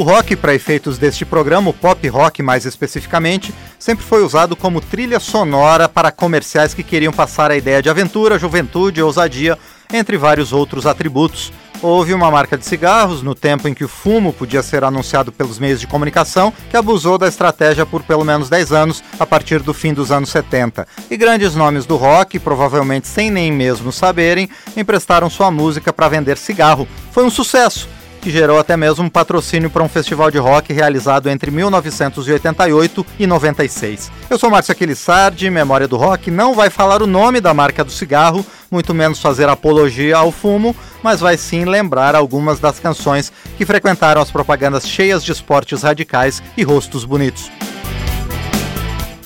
O rock, para efeitos deste programa, o pop rock mais especificamente, sempre foi usado como trilha sonora para comerciais que queriam passar a ideia de aventura, juventude, ousadia, entre vários outros atributos. Houve uma marca de cigarros, no tempo em que o fumo podia ser anunciado pelos meios de comunicação, que abusou da estratégia por pelo menos 10 anos, a partir do fim dos anos 70. E grandes nomes do rock, provavelmente sem nem mesmo saberem, emprestaram sua música para vender cigarro. Foi um sucesso que gerou até mesmo um patrocínio para um festival de rock realizado entre 1988 e 96. Eu sou Márcio Aquilissardi, Memória do Rock não vai falar o nome da marca do cigarro, muito menos fazer apologia ao fumo, mas vai sim lembrar algumas das canções que frequentaram as propagandas cheias de esportes radicais e rostos bonitos.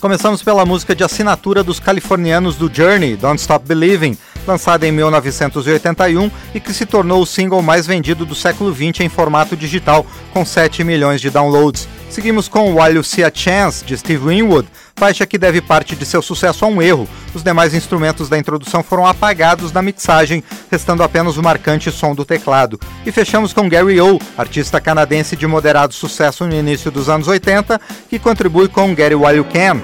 Começamos pela música de assinatura dos californianos do Journey, Don't Stop Believing, lançada em 1981 e que se tornou o single mais vendido do século XX em formato digital, com 7 milhões de downloads. Seguimos com While You See a Chance, de Steve Winwood, faixa que deve parte de seu sucesso a um erro. Os demais instrumentos da introdução foram apagados na mixagem, restando apenas o marcante som do teclado. E fechamos com Gary O, artista canadense de moderado sucesso no início dos anos 80, que contribui com It While You Can.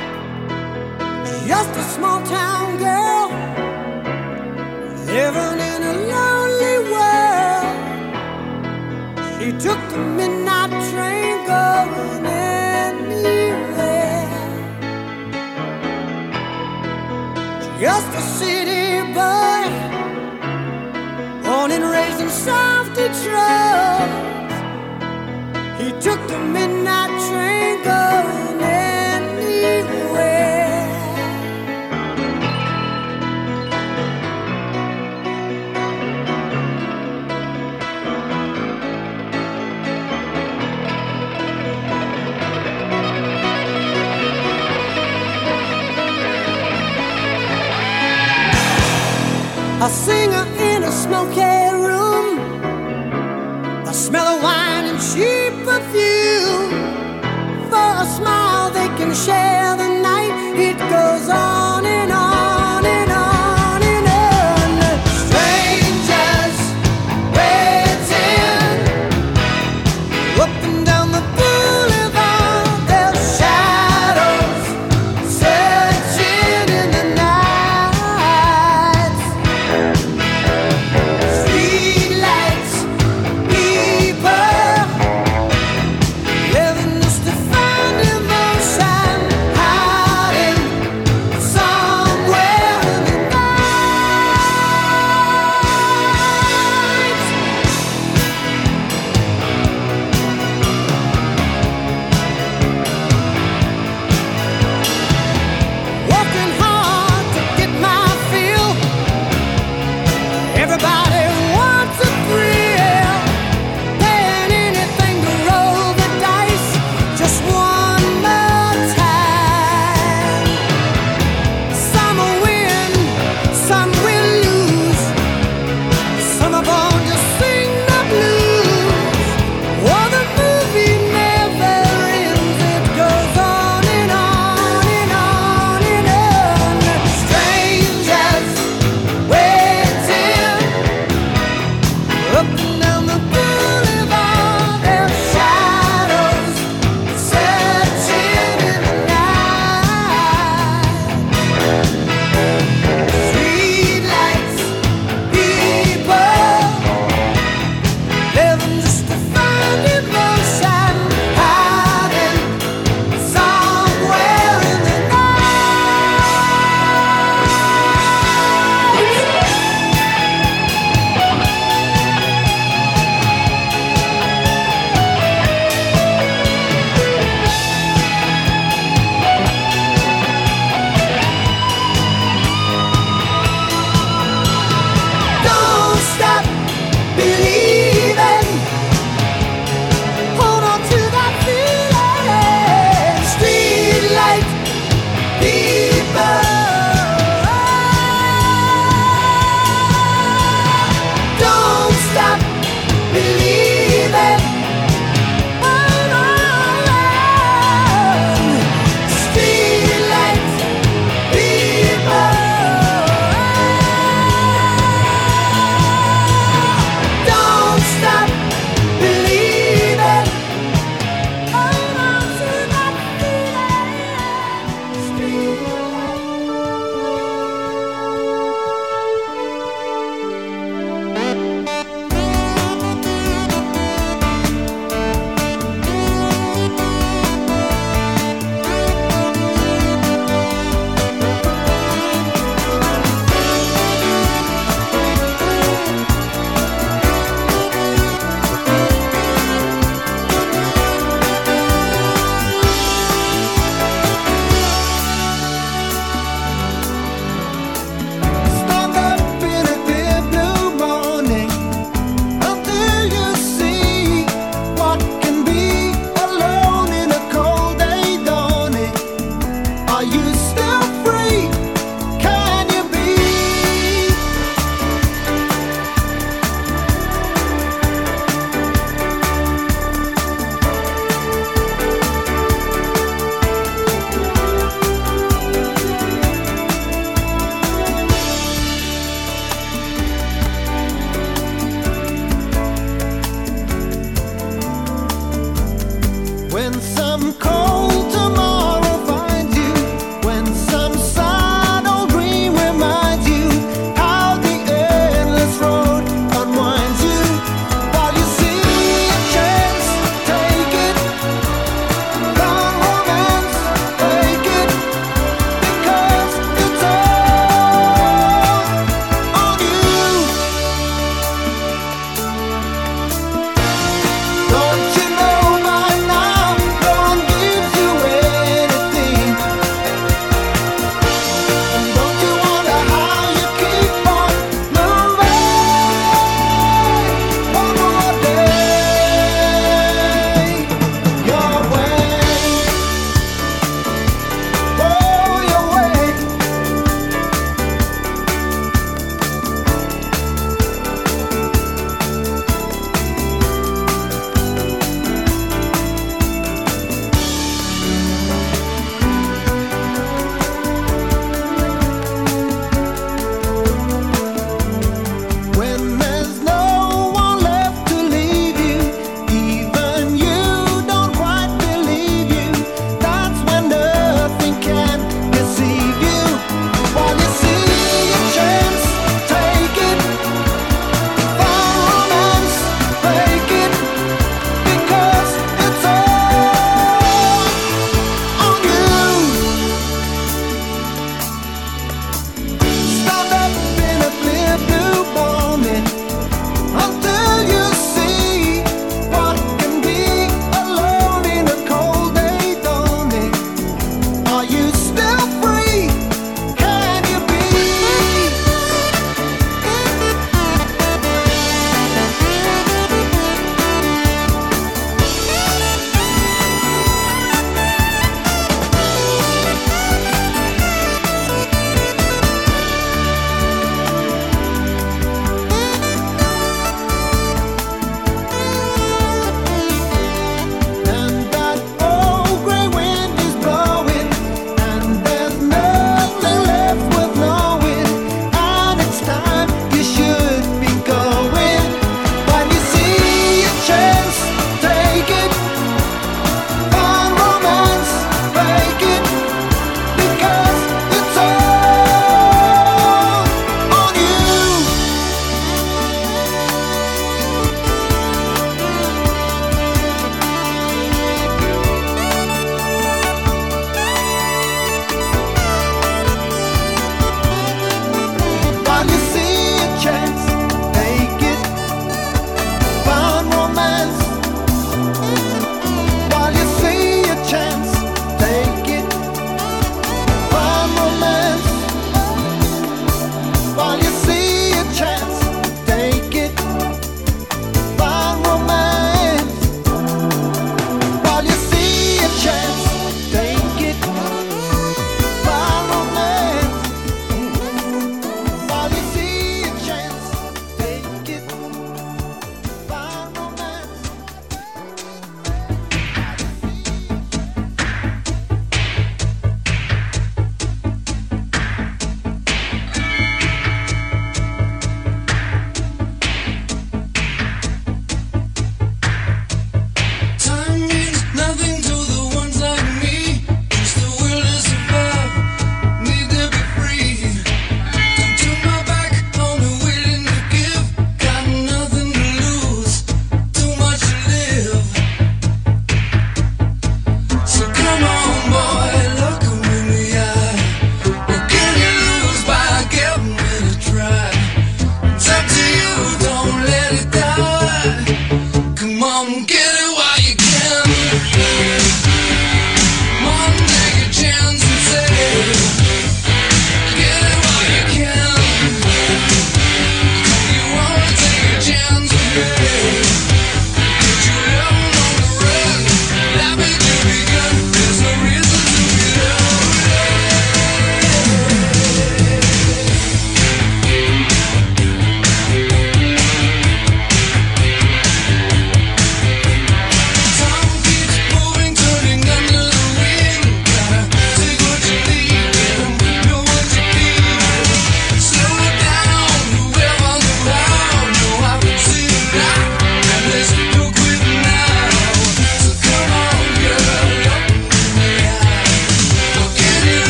Living in a lonely world. She took the midnight train going anywhere. Just a city boy, born and raised in South Detroit. He took the midnight train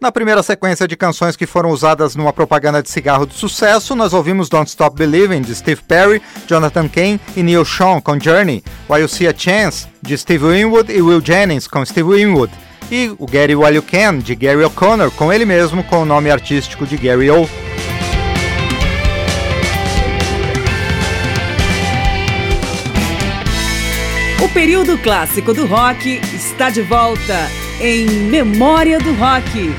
Na primeira sequência de canções que foram usadas numa propaganda de cigarro de sucesso, nós ouvimos Don't Stop Believing, de Steve Perry, Jonathan Cain e Neil Sean, com Journey, While You See a Chance, de Steve Winwood e Will Jennings, com Steve Winwood, e o Gary While You Can, de Gary O'Connor, com ele mesmo, com o nome artístico de Gary O. O período clássico do rock está de volta em Memória do Rock.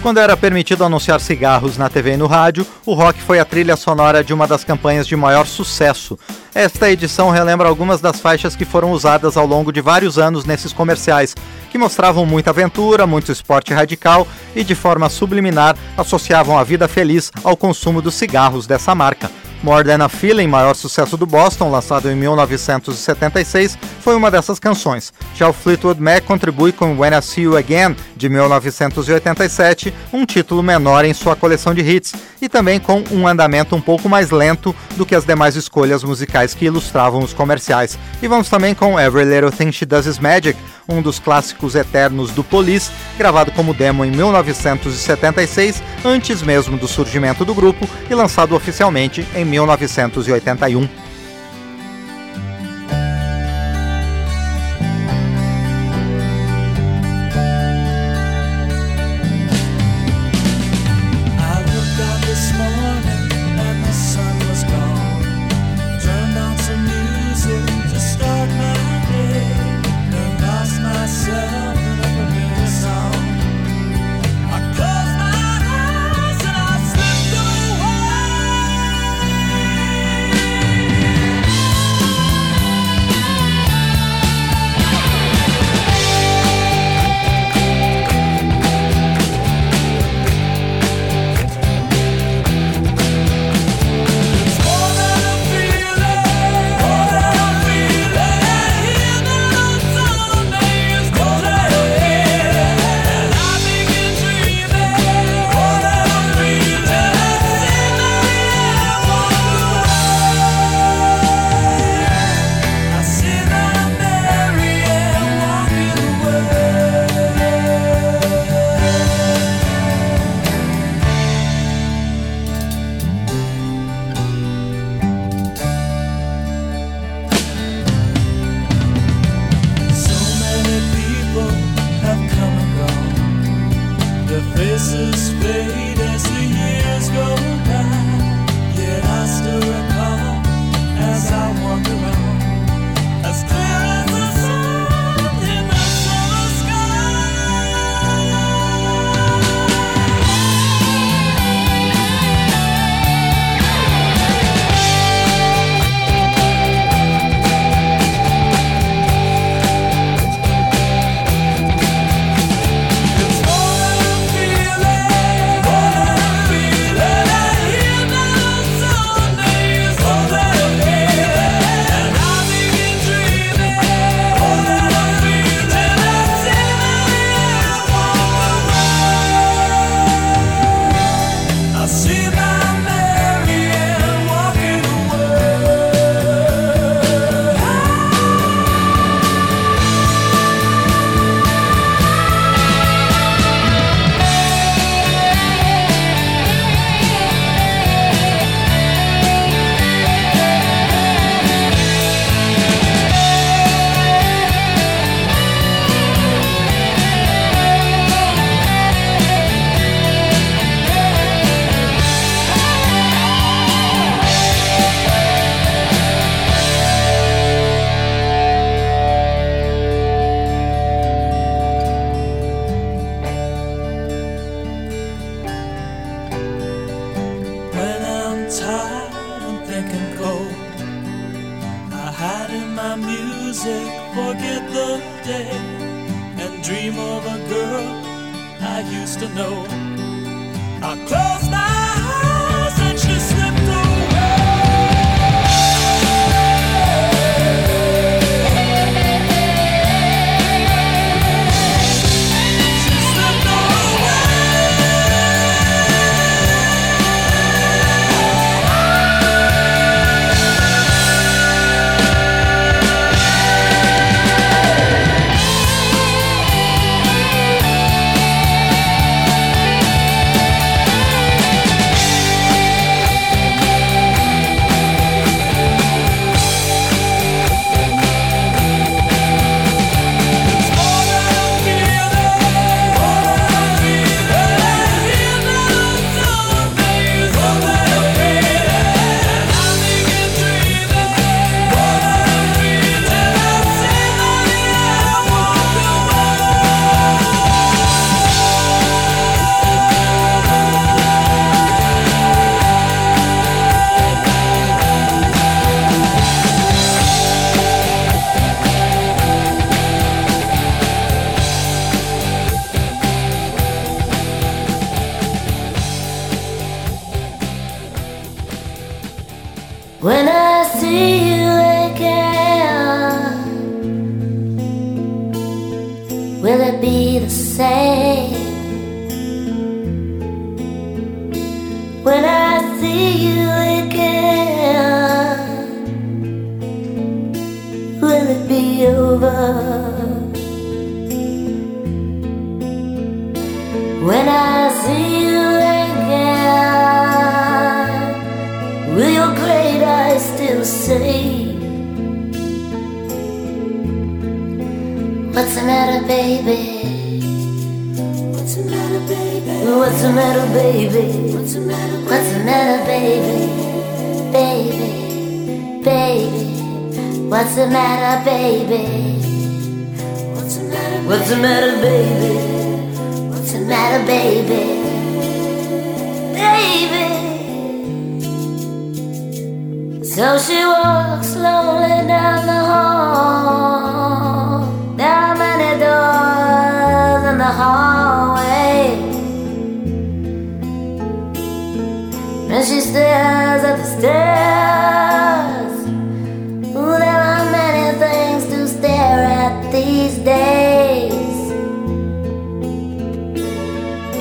Quando era permitido anunciar cigarros na TV e no rádio, o rock foi a trilha sonora de uma das campanhas de maior sucesso. Esta edição relembra algumas das faixas que foram usadas ao longo de vários anos nesses comerciais, que mostravam muita aventura, muito esporte radical e, de forma subliminar, associavam a vida feliz ao consumo dos cigarros dessa marca. More Than a Feeling, maior sucesso do Boston, lançado em 1976, foi uma dessas canções. Já o Fleetwood Mac contribui com When I See You Again, de 1987, um título menor em sua coleção de hits, e também com um andamento um pouco mais lento do que as demais escolhas musicais que ilustravam os comerciais. E vamos também com Every Little Thing She Does Is Magic, um dos clássicos eternos do Police, gravado como demo em 1976, antes mesmo do surgimento do grupo, e lançado oficialmente em 1981.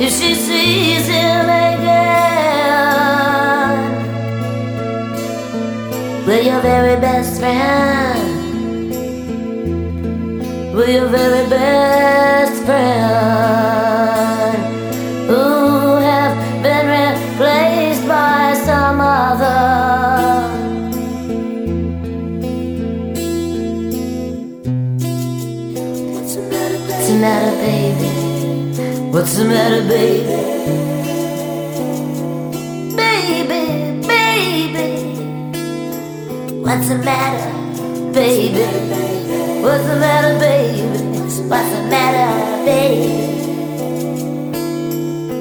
if she sees him again. We're your very best friend. We're your very best friend. What's the matter, baby? Baby, baby. What's the matter, baby? What's the matter, baby? What's the matter, baby?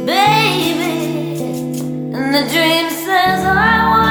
Baby. And the dream says I want.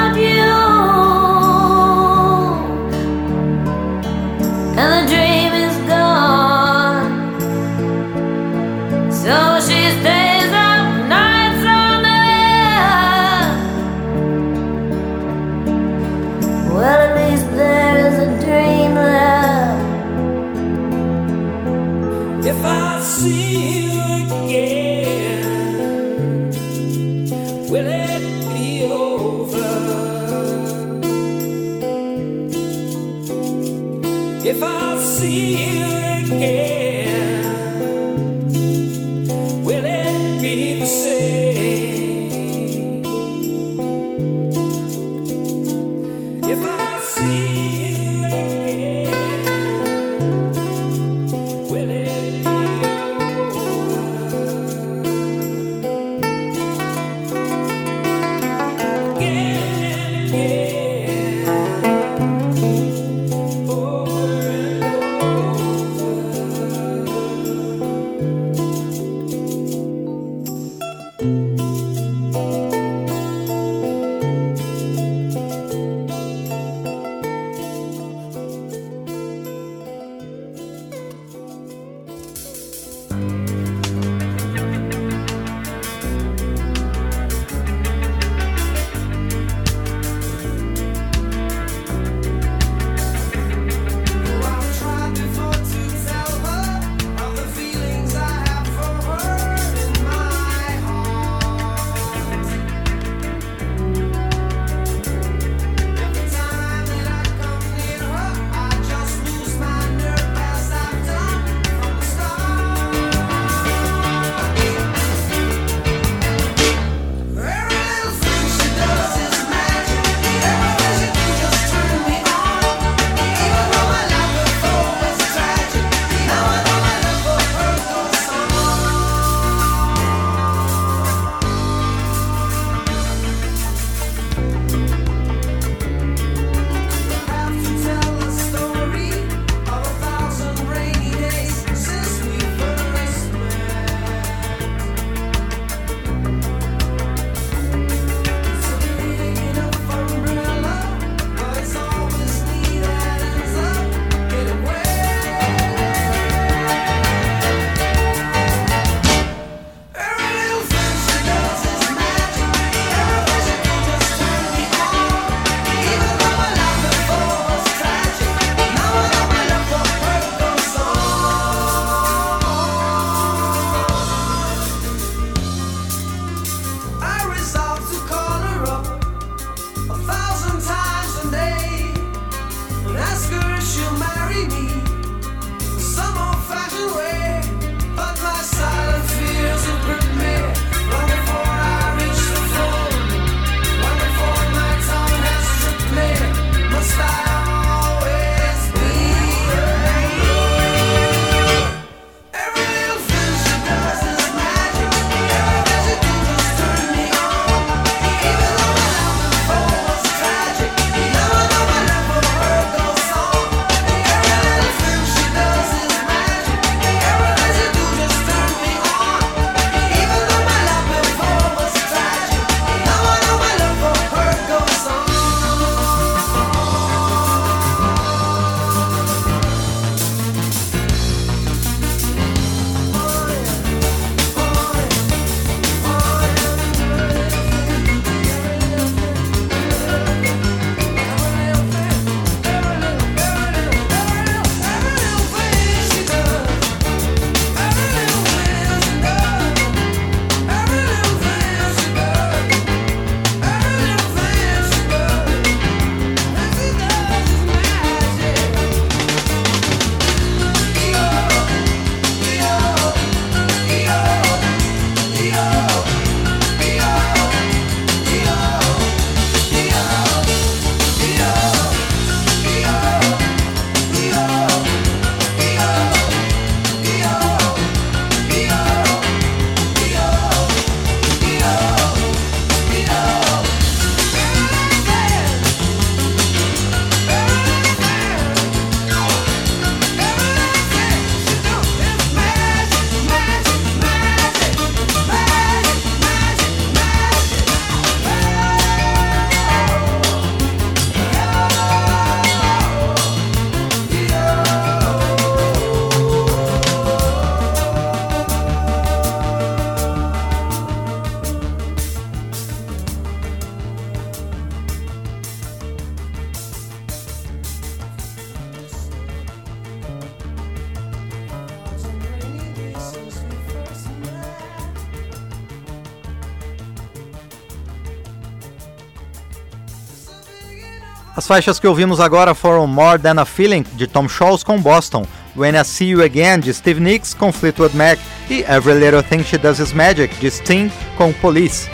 Faixas que ouvimos agora foram More Than a Feeling, de Tom Scholz com Boston, When I See You Again, de Steve Nicks com Fleetwood Mac e Every Little Thing She Does Is Magic, de Sting com Police.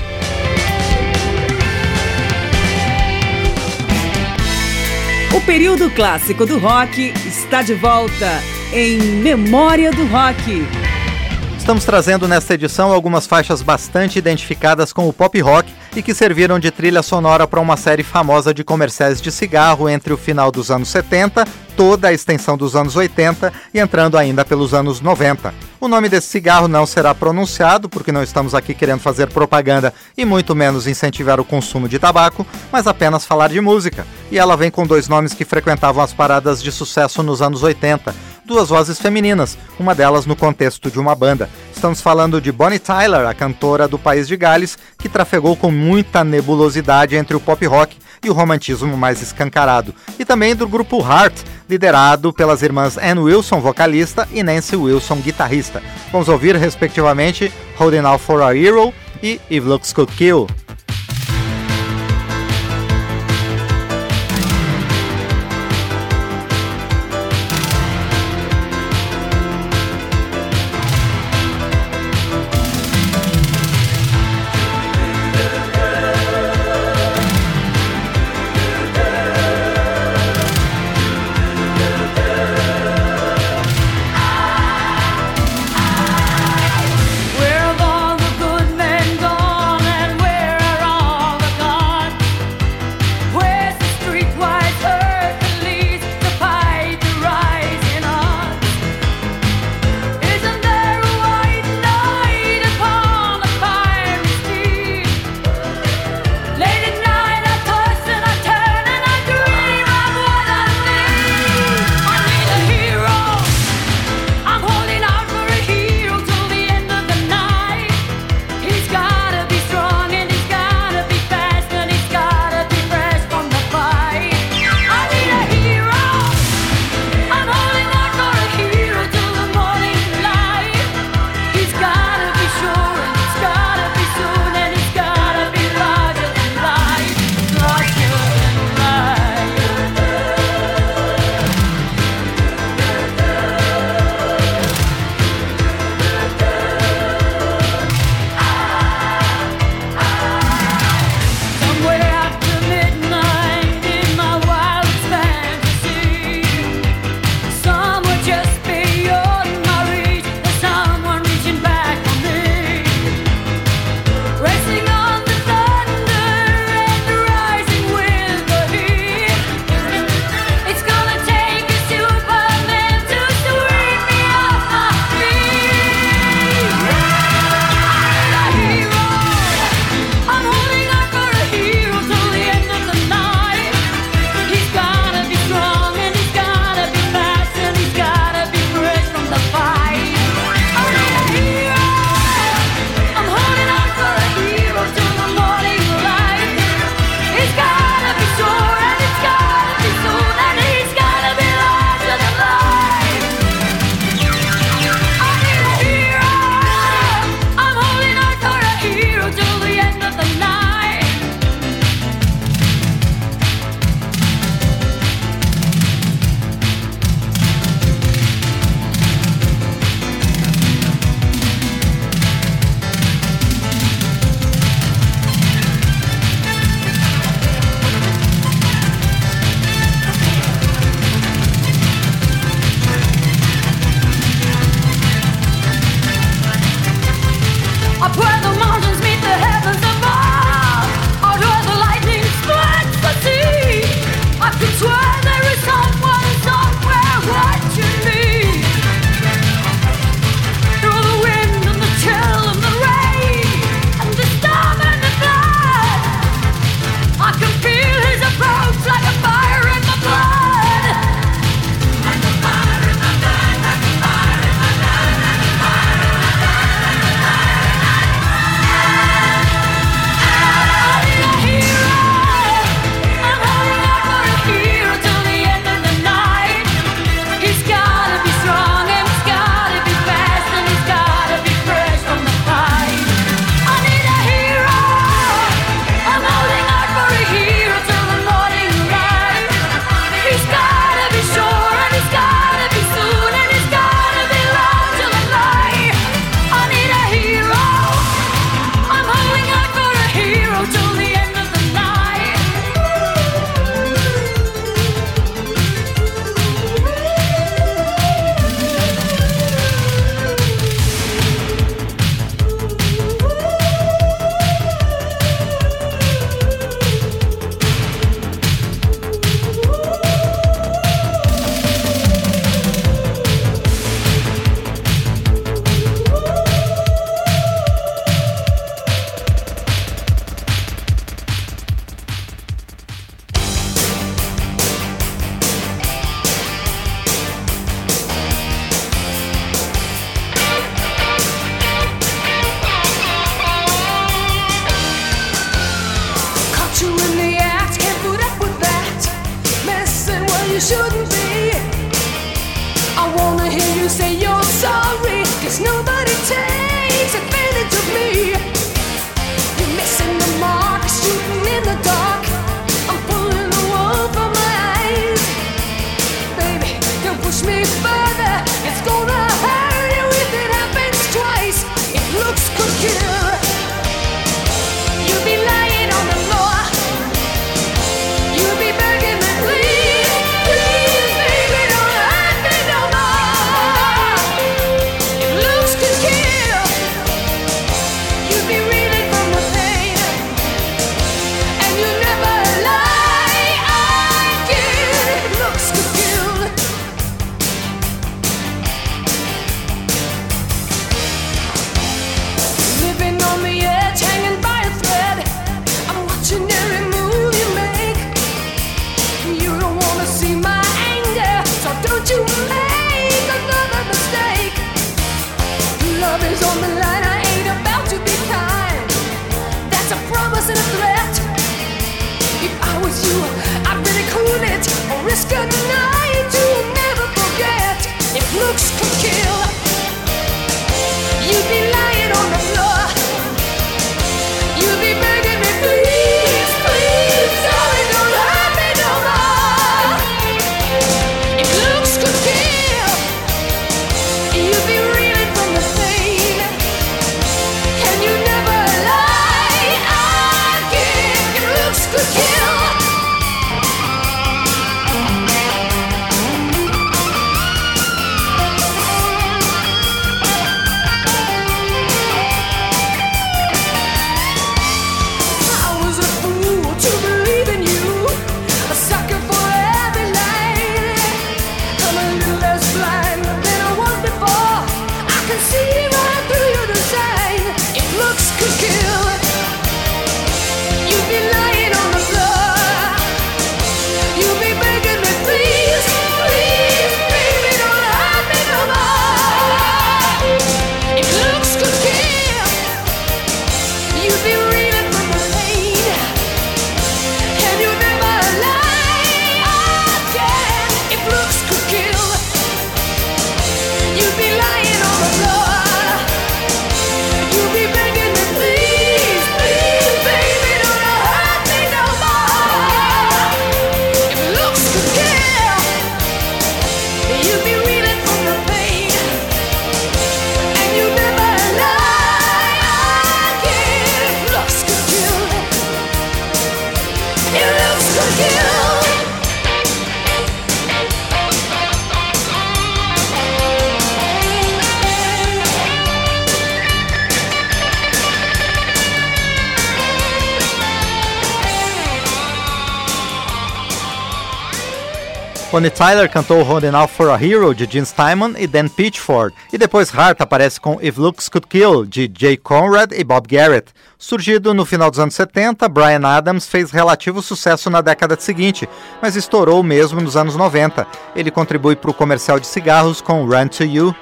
O período clássico do rock está de volta em Memória do Rock. Estamos trazendo nesta edição algumas faixas bastante identificadas com o pop rock e que serviram de trilha sonora para uma série famosa de comerciais de cigarro entre o final dos anos 70, toda a extensão dos anos 80 e entrando ainda pelos anos 90. O nome desse cigarro não será pronunciado, porque não estamos aqui querendo fazer propaganda e muito menos incentivar o consumo de tabaco, mas apenas falar de música. E ela vem com dois nomes que frequentavam as paradas de sucesso nos anos 80 duas vozes femininas, uma delas no contexto de uma banda. Estamos falando de Bonnie Tyler, a cantora do país de Gales, que trafegou com muita nebulosidade entre o pop rock e o romantismo mais escancarado, e também do grupo Heart, liderado pelas irmãs Ann Wilson, vocalista, e Nancy Wilson, guitarrista. Vamos ouvir, respectivamente, Holding Out for a Hero e If Looks Could Kill. Bonnie Tyler cantou Holding Out for a Hero de Gene Steinman e Dan Pitchford, e depois Hart aparece com If Looks Could Kill de Jay Conrad e Bob Garrett. Surgido no final dos anos 70, Brian Adams fez relativo sucesso na década seguinte, mas estourou mesmo nos anos 90. Ele contribui para o comercial de cigarros com Run to You.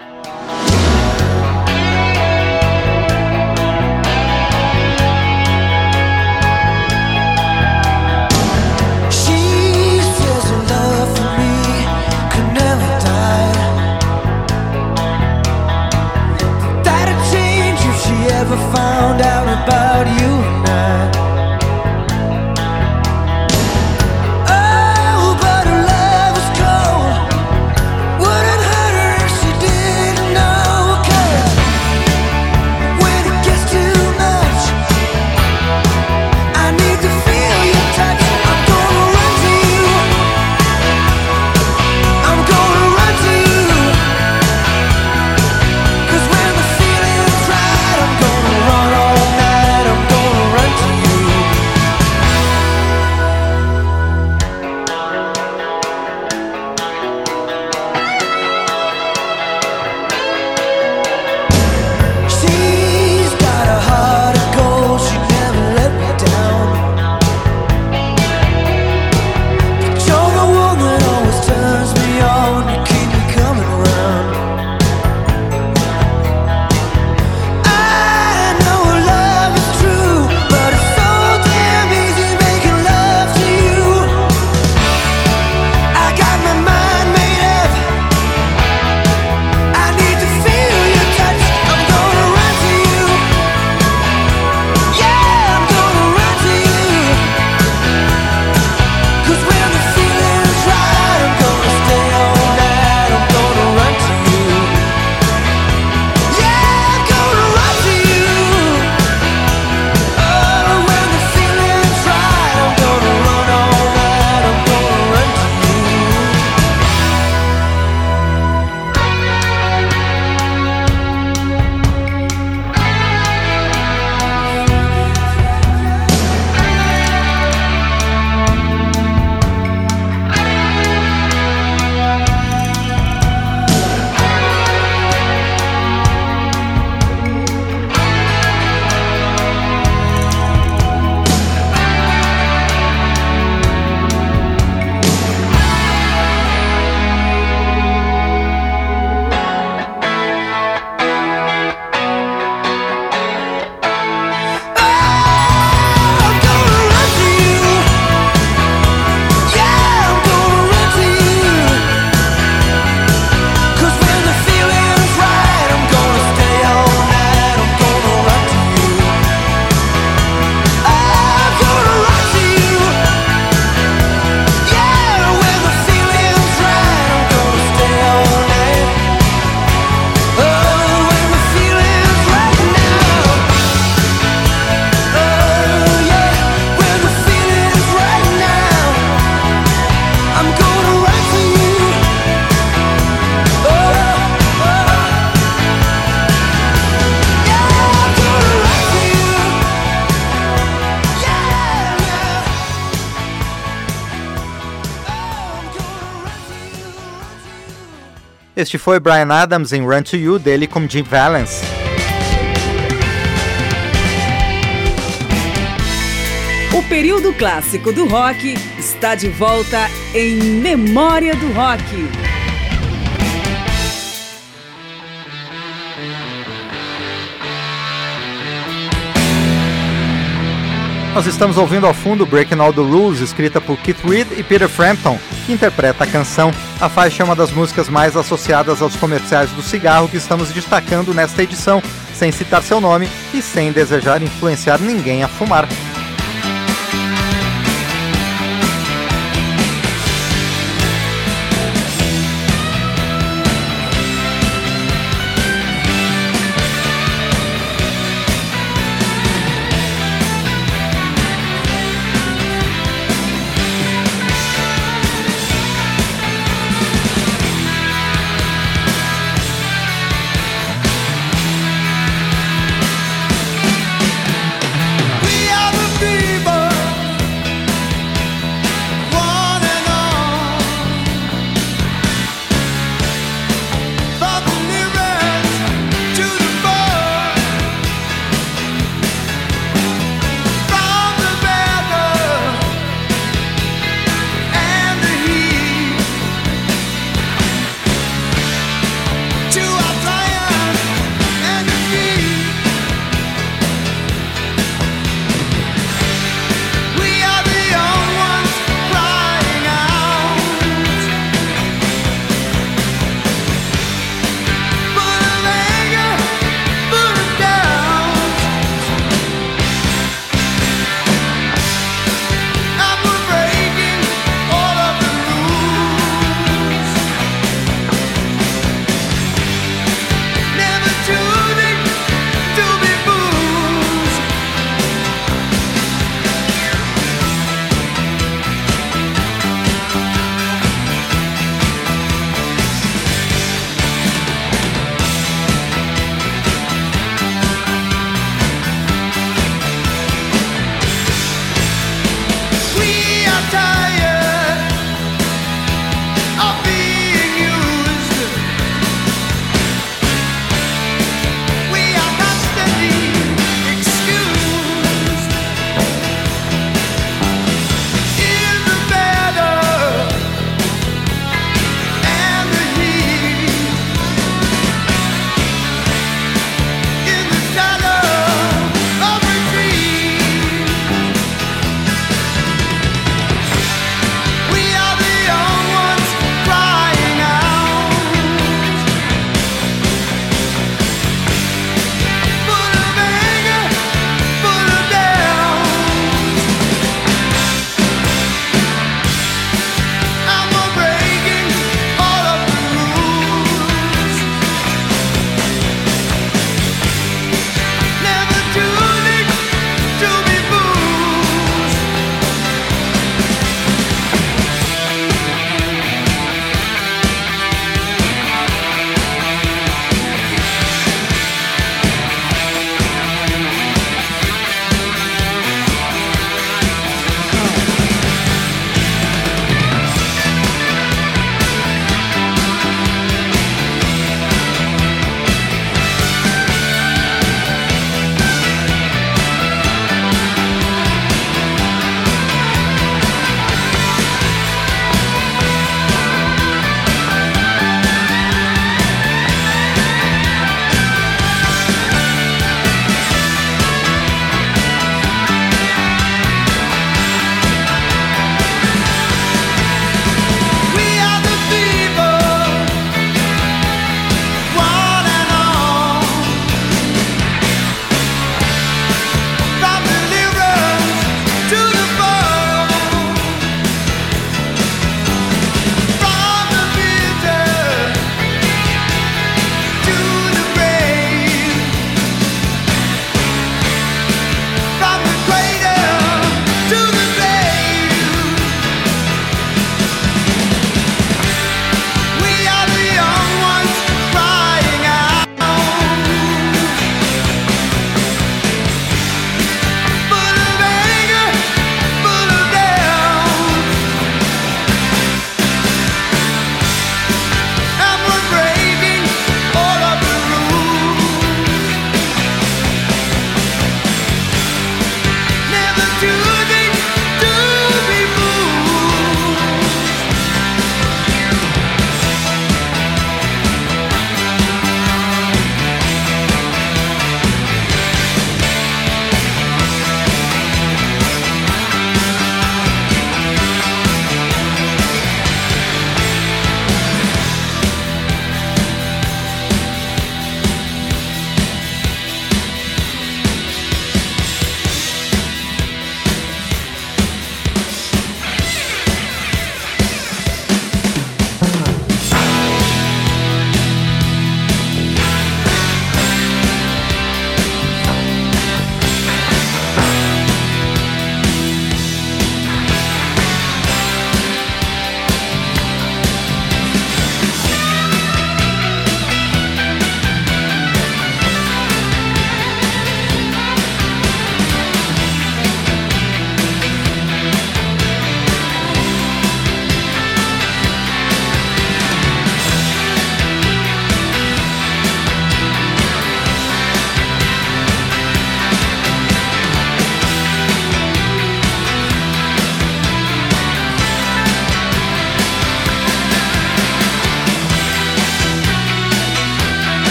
Este foi Brian Adams em Run to You, dele com Jim Valance. O período clássico do rock está de volta em Memória do Rock. Nós estamos ouvindo ao fundo Breaking All the Rules, escrita por Keith Reed e Peter Frampton, que interpreta a canção. A faixa é uma das músicas mais associadas aos comerciais do cigarro que estamos destacando nesta edição, sem citar seu nome e sem desejar influenciar ninguém a fumar.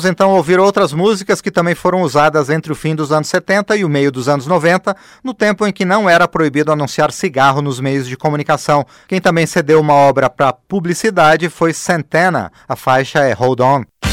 Vamos então ouvir outras músicas que também foram usadas entre o fim dos anos 70 e o meio dos anos 90, no tempo em que não era proibido anunciar cigarro nos meios de comunicação. Quem também cedeu uma obra para publicidade foi Santana. A faixa é Hold On.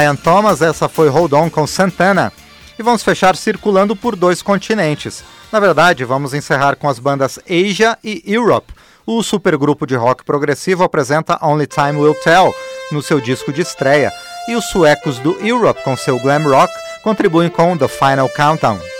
Ian Thomas, essa foi Hold On com Santana. E vamos fechar circulando por dois continentes. Na verdade, vamos encerrar com as bandas Asia e Europe. O supergrupo de rock progressivo apresenta Only Time Will Tell no seu disco de estreia, e os suecos do Europe, com seu glam rock, contribuem com The Final Countdown.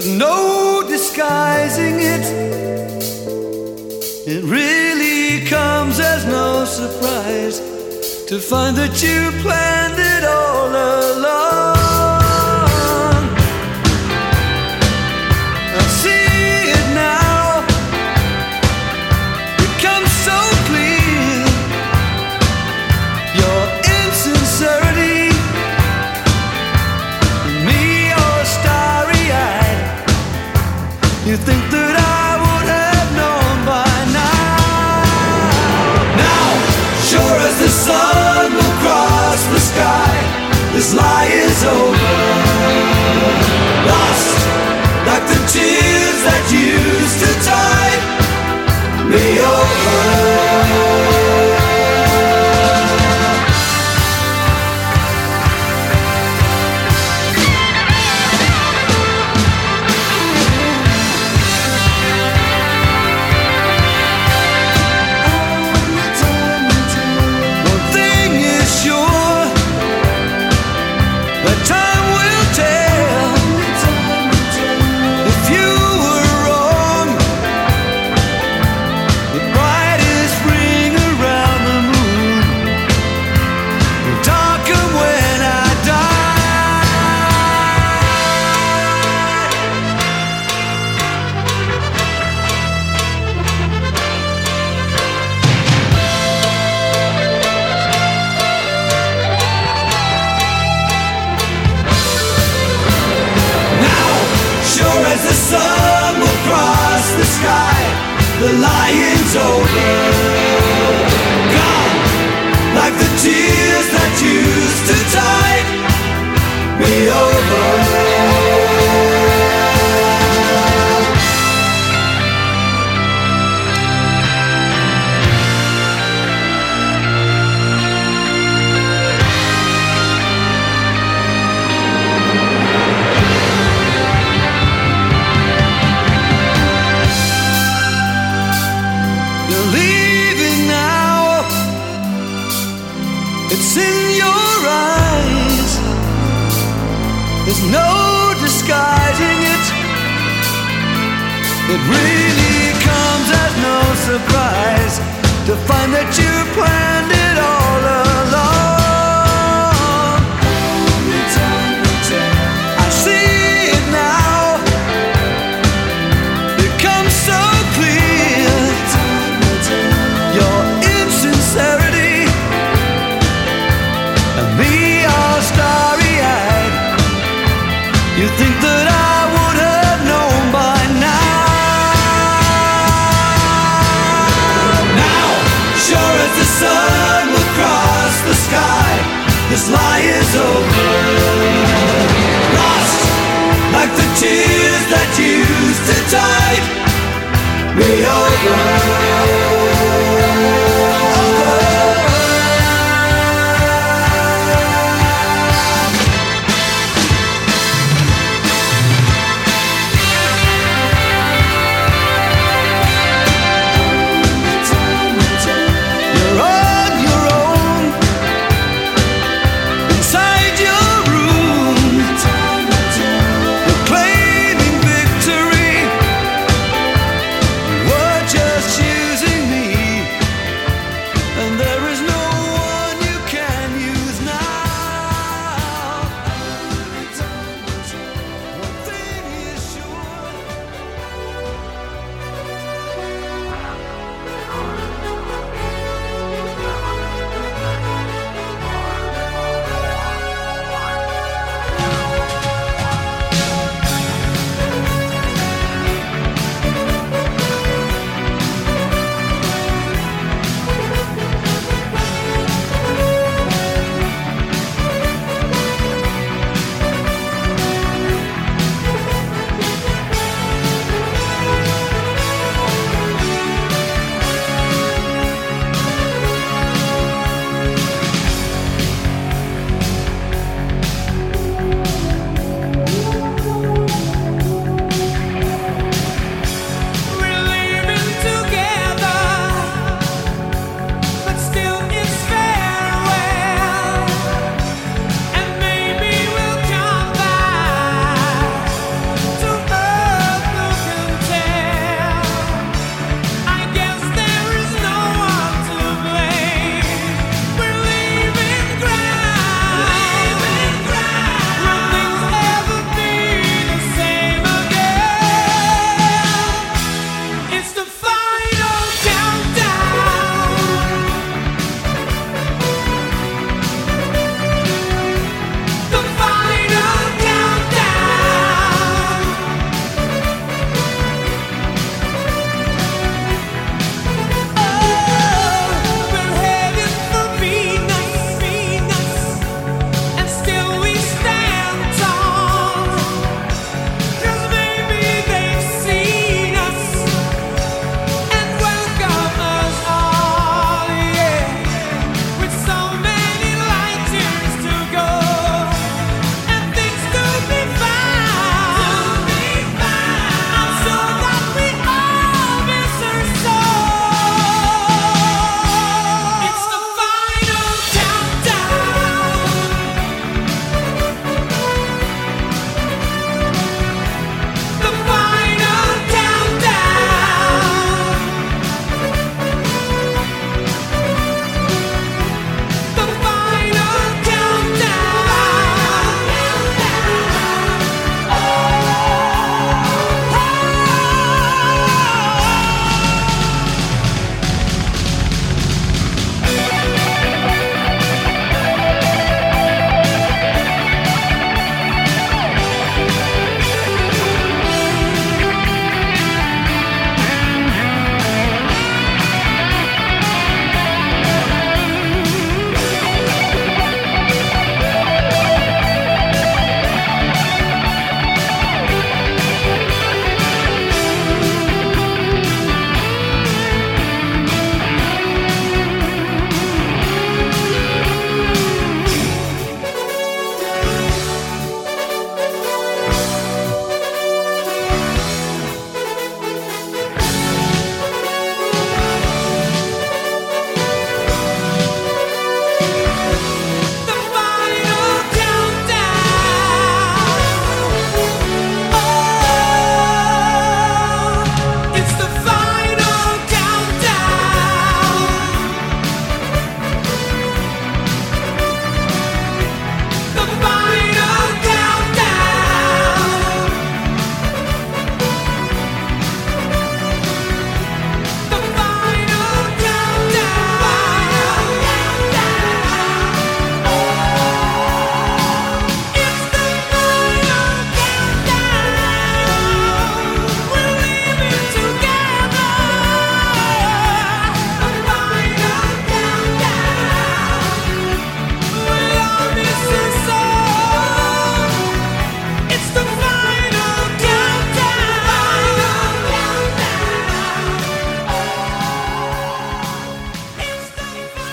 There's no disguising it. It really comes as no surprise to find that you planned it all along. oh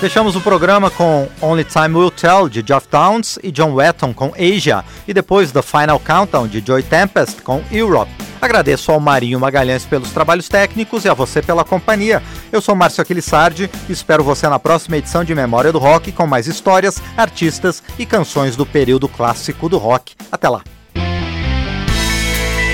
Fechamos o programa com Only Time Will Tell, de Geoff Downs e John Wetton com Asia, e depois The Final Countdown, de Joy Tempest com Europe. Agradeço ao Marinho Magalhães pelos trabalhos técnicos e a você pela companhia. Eu sou Márcio Aquilissardi e espero você na próxima edição de Memória do Rock com mais histórias, artistas e canções do período clássico do rock. Até lá!